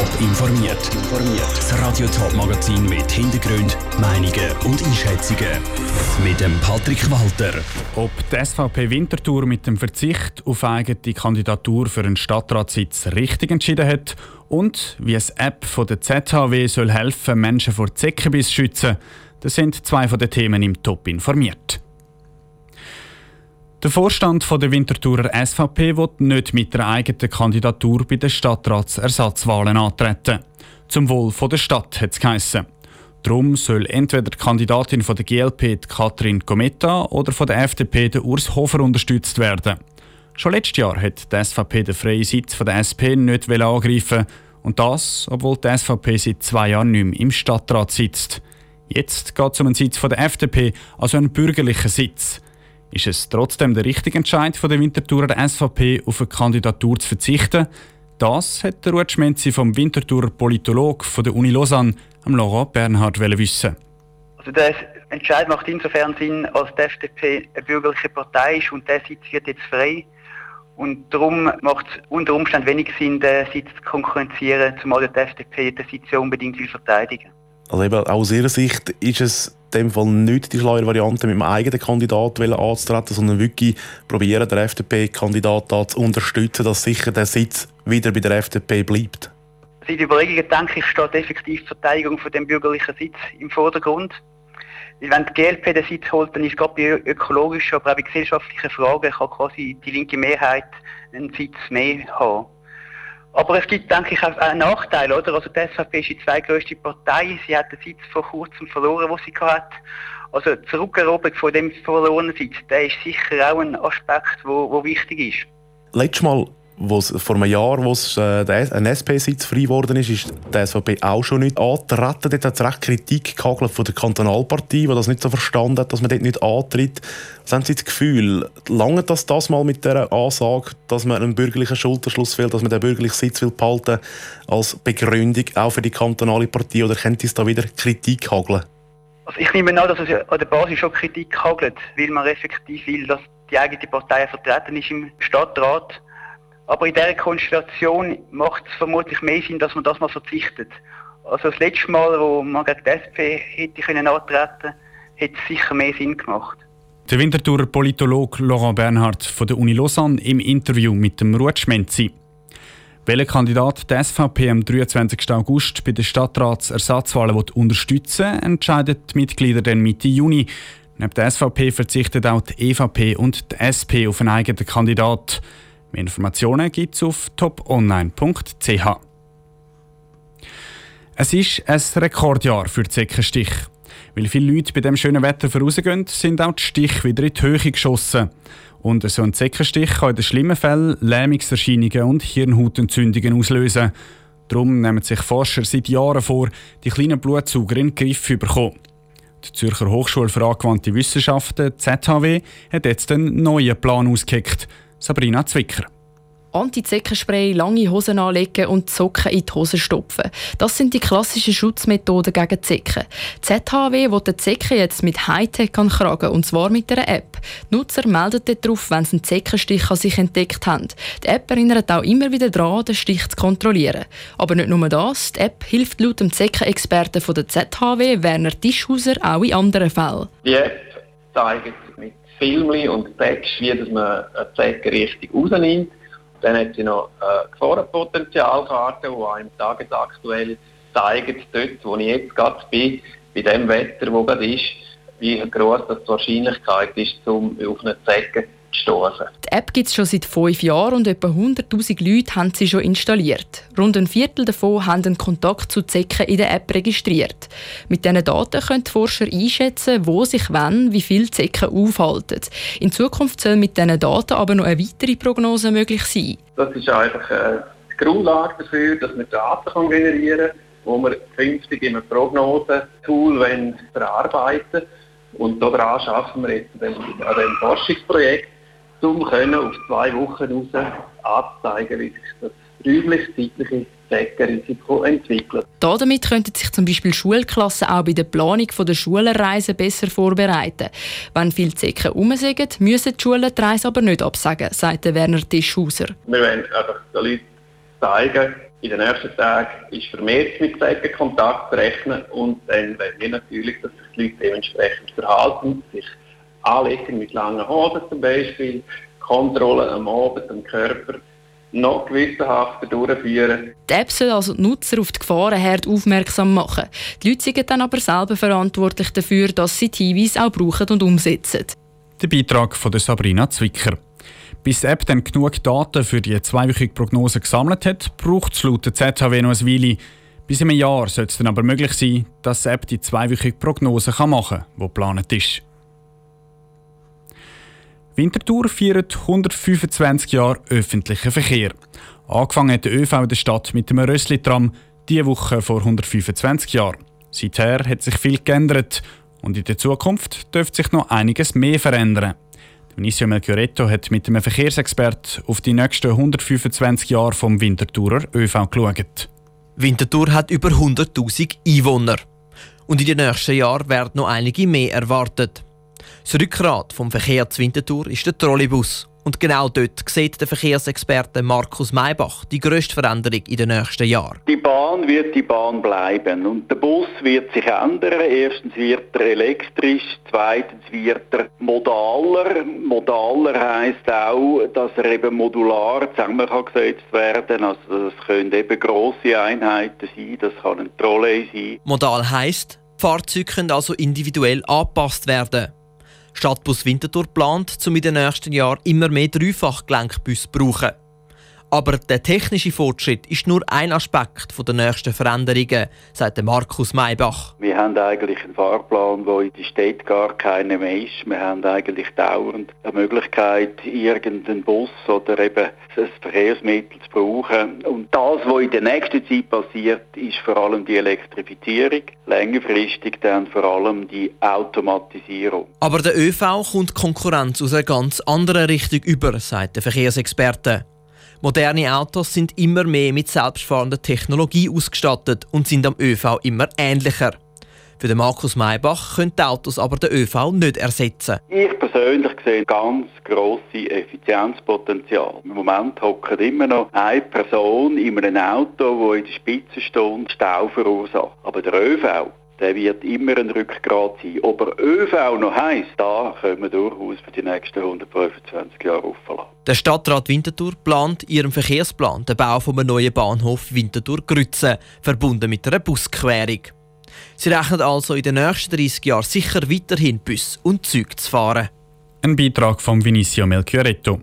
Top informiert. Das Radio Top Magazin mit Hintergrund, Meinungen und Einschätzungen mit dem Patrick Walter. Ob die SVP Winterthur mit dem Verzicht auf eigene Kandidatur für einen Stadtratssitz richtig entschieden hat und wie es App von der ZHW soll helfen, Menschen vor Zeckenbiss zu schützen, das sind zwei von den Themen im Top informiert. Der Vorstand der Winterthurer SVP wird nicht mit der eigenen Kandidatur bei den Stadtratsersatzwahlen antreten. Zum Wohl der Stadt hat es geheissen. Darum soll entweder die Kandidatin von der GLP Katrin Gometta oder von der FDP der Urs Hofer unterstützt werden. Schon letztes Jahr hat die SVP den freien Sitz von der SP nicht angreifen und das, obwohl die SVP seit zwei Jahren nicht mehr im Stadtrat sitzt. Jetzt geht es um einen Sitz von der FDP, also einen bürgerlichen Sitz. Ist es trotzdem der richtige Entscheid von der Winterthurer SVP, auf eine Kandidatur zu verzichten? Das hat der Ruud Schmenzi vom Winterthurer Politolog von der Uni Lausanne, am Laurent Bernhard, wissen. Also der Entscheid macht insofern Sinn, als die FDP eine bürgerliche Partei ist und der Sitz wird jetzt frei. Und darum macht es unter Umständen wenig Sinn, den Sitz zu konkurrenzieren, zumal die FDP den Sitz ja unbedingt will verteidigen Also eben aus Ihrer Sicht ist es dem Fall nicht die schlaue Variante, mit einem eigenen Kandidaten anzutreten, sondern wirklich probieren, den FDP-Kandidat zu unterstützen, dass sicher der Sitz wieder bei der FDP bleibt. Seit Überlegungen denke ich, steht effektiv die Verteidigung von dem bürgerlichen Sitz im Vordergrund. Wenn die GLP den Sitz holt, dann ist gerade bei ökologischen, aber auch bei gesellschaftlichen Fragen kann quasi die linke Mehrheit einen Sitz mehr haben. Aber es gibt, denke ich, auch einen Nachteil, oder? Also die SVP ist die zweitgrößte Partei. Sie hat den Sitz vor kurzem verloren, wo sie hat. Also die Zurückeroberung von dem verlorenen Sitz, der ist sicher auch ein Aspekt, wo, wo wichtig ist. Letztes Mal vor einem Jahr, wo äh, ein SP-Sitz frei geworden ist, ist die SVP auch schon nicht angetreten. Dort hat es recht Kritik gehagelt von der Kantonalpartie, die das nicht so verstanden hat, dass man dort nicht antritt. Was haben Sie das Gefühl, lange das das mal mit dieser Ansage, dass man einen bürgerlichen Schulterschluss will, dass man den bürgerlichen Sitz will behalten als Begründung auch für die kantonale Partie, oder könnte es da wieder Kritik hageln? Also ich nehme an, dass es an der Basis schon Kritik hagelt, weil man effektiv will, dass die eigene Partei vertreten ist im Stadtrat aber in dieser Konstellation macht es vermutlich mehr Sinn, dass man das mal verzichtet. Also das letzte Mal, wo man gegen die SP hätte können antreten, hätte es sicher mehr Sinn gemacht. Der Winterthurer Politolog Laurent Bernhard von der Uni Lausanne im Interview mit dem Ruud Schmenzi. Welcher Kandidat die SVP am 23. August bei den Stadtratsersatzwahlen unterstützen will, entscheiden die Mitglieder dann Mitte Juni. Neben der SVP verzichtet auch die EVP und die SP auf einen eigenen Kandidaten. Mehr Informationen gibt es auf toponline.ch. Es ist ein Rekordjahr für die Zeckenstich. Weil viele Leute bei dem schönen Wetter vorausgehen, sind auch die Stiche wieder in die Höhe geschossen. Und so ein Zeckenstich kann in den schlimmen Fällen Lähmungserscheinungen und Hirnhautentzündungen auslösen. Darum nehmen sich Forscher seit Jahren vor, die kleinen Blutsauger in den Griff zu bekommen. Die Zürcher Hochschule für angewandte Wissenschaften, ZHW, hat jetzt einen neuen Plan ausgeheckt. Sabrina Zwicker. Anti-Zeckenspray, lange Hosen anlegen und Socken in die Hose stopfen. Das sind die klassischen Schutzmethoden gegen Zecken. ZHW will die Zecken jetzt mit Hightech ankragen, und zwar mit einer App. Die Nutzer melden darauf, wenn sie einen Zeckenstich an sich entdeckt haben. Die App erinnert auch immer wieder daran, den Stich zu kontrollieren. Aber nicht nur das, die App hilft laut dem Zeckenexperten von der ZHW, Werner Tischhauser, auch in anderen Fällen. Die App zeigt mit Filmli und Text, wie dass man eine Zecke richtig rausnimmt. Dann hat sie noch eine Gefahrenpotenzialkarte, die einem tagesaktuell zeigt, dort, wo ich jetzt gerade bin, bei dem Wetter, das gerade ist, wie groß die Wahrscheinlichkeit ist, um auf eine Zecke gestoßen. Die App gibt es schon seit fünf Jahren und etwa 100.000 Leute haben sie schon installiert. Rund ein Viertel davon haben einen Kontakt zu Zecken in der App registriert. Mit diesen Daten können die Forscher einschätzen, wo sich wann wie viele Zecken aufhalten. In Zukunft soll mit diesen Daten aber noch eine weitere Prognose möglich sein. Das ist einfach äh, die Grundlage dafür, dass man Daten generieren kann, wo wir künftig in einem Prognosetool verarbeiten wollen. Und daran arbeiten wir jetzt an diesem Forschungsprojekt um können auf zwei Wochen raus anzeigen, wie sich das räumlich-zeitliche Zeckenrisiko entwickelt. Damit könnten sich zum Beispiel Schulklassen auch bei der Planung der Schulenreisen besser vorbereiten. Wenn viele Zecken umsägen, müssen die Schulen die Reise aber nicht absagen, sagt Werner Tischhauser. Wir wollen einfach den Leuten zeigen, In den nächsten Tagen ist vermehrt mit solchen Kontakt zu rechnen und dann wollen wir natürlich, dass sich die Leute dementsprechend verhalten, sich anlegen mit langen Hosen zum Beispiel, Kontrollen am Abend am Körper noch gewissenhafter durchführen. Die App soll also die Nutzer auf die Gefahrenherd aufmerksam machen. Die Leute sind dann aber selber verantwortlich dafür, dass sie die Hinweise auch brauchen und umsetzen. Der Beitrag von Sabrina Zwicker. Bis die App dann genug Daten für die zweiwöchige Prognose gesammelt hat, braucht es laut der ZHW noch ein Weile. Bis in einem Jahr soll es dann aber möglich sein, dass die App die zweiwöchige Prognose machen kann, die geplant ist. Winterthur feiert 125 Jahre öffentlichen Verkehr. Angefangen hat der ÖV in der Stadt mit dem Rössli-Tram diese Woche vor 125 Jahren. Seither hat sich viel geändert und in der Zukunft dürfte sich noch einiges mehr verändern. Vinicio Melchioretto hat mit einem Verkehrsexpert auf die nächsten 125 Jahre vom Winterthurer ÖV geschaut. Winterthur hat über 100.000 Einwohner. Und in den nächsten Jahren werden noch einige mehr erwartet. Das Rückgrat vom Verkehr zu Winterthur ist der Trolleybus. Und genau dort sieht der Verkehrsexperte Markus Maybach die grösste Veränderung in den nächsten Jahren. Die Bahn wird die Bahn bleiben und der Bus wird sich ändern. Erstens wird er elektrisch, zweitens wird er modaler. Modaler heißt auch, dass er eben modular zusammengesetzt werden kann. Also das können eben grosse Einheiten sein, das kann ein Trolley sein. Modal heißt, Fahrzeuge können also individuell angepasst werden. Stadtbus Winterthur plant, um in den nächsten Jahren immer mehr Dreifachgelenkbusse zu brauchen. Aber der technische Fortschritt ist nur ein Aspekt der nächsten Veränderungen, sagt Markus Maybach. Wir haben eigentlich einen Fahrplan, wo in der Stadt gar keiner mehr ist. Wir haben eigentlich dauernd eine Möglichkeit, irgendeinen Bus oder eben ein Verkehrsmittel zu brauchen. Und das, was in der nächsten Zeit passiert, ist vor allem die Elektrifizierung. Längerfristig dann vor allem die Automatisierung. Aber der ÖV kommt Konkurrenz aus einer ganz anderen Richtung über, sagt der Verkehrsexperte. Moderne Autos sind immer mehr mit selbstfahrender Technologie ausgestattet und sind am ÖV immer ähnlicher. Für den Markus Maybach können die Autos aber den ÖV nicht ersetzen. Ich persönlich sehe ganz grosse Effizienzpotenzial. Im Moment hockt immer noch eine Person in einem Auto, die in der Spitze steht, Stau verursacht. Aber der ÖV der wird immer ein Rückgrat sein. Ob er ÖV noch heisst, da können wir durchaus für die nächsten 125 Jahre auflassen. Der Stadtrat Winterthur plant in ihrem Verkehrsplan den Bau von einem neuen Bahnhof Winterthur-Grütze, verbunden mit einer Busquerung. Sie rechnen also in den nächsten 30 Jahren sicher weiterhin Bus und Züge zu fahren. Ein Beitrag von Vinicio Melchioretto.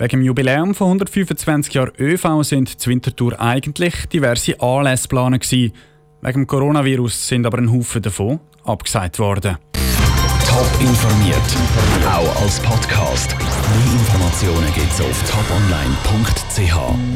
Wegen dem Jubiläum von 125 Jahren ÖV sind zu Winterthur eigentlich diverse Anlässe geplant Wegen dem Coronavirus sind aber ein Haufen davon abgesagt worden. Top informiert, auch als Podcast. Mehr Informationen gibt's auf toponline.ch.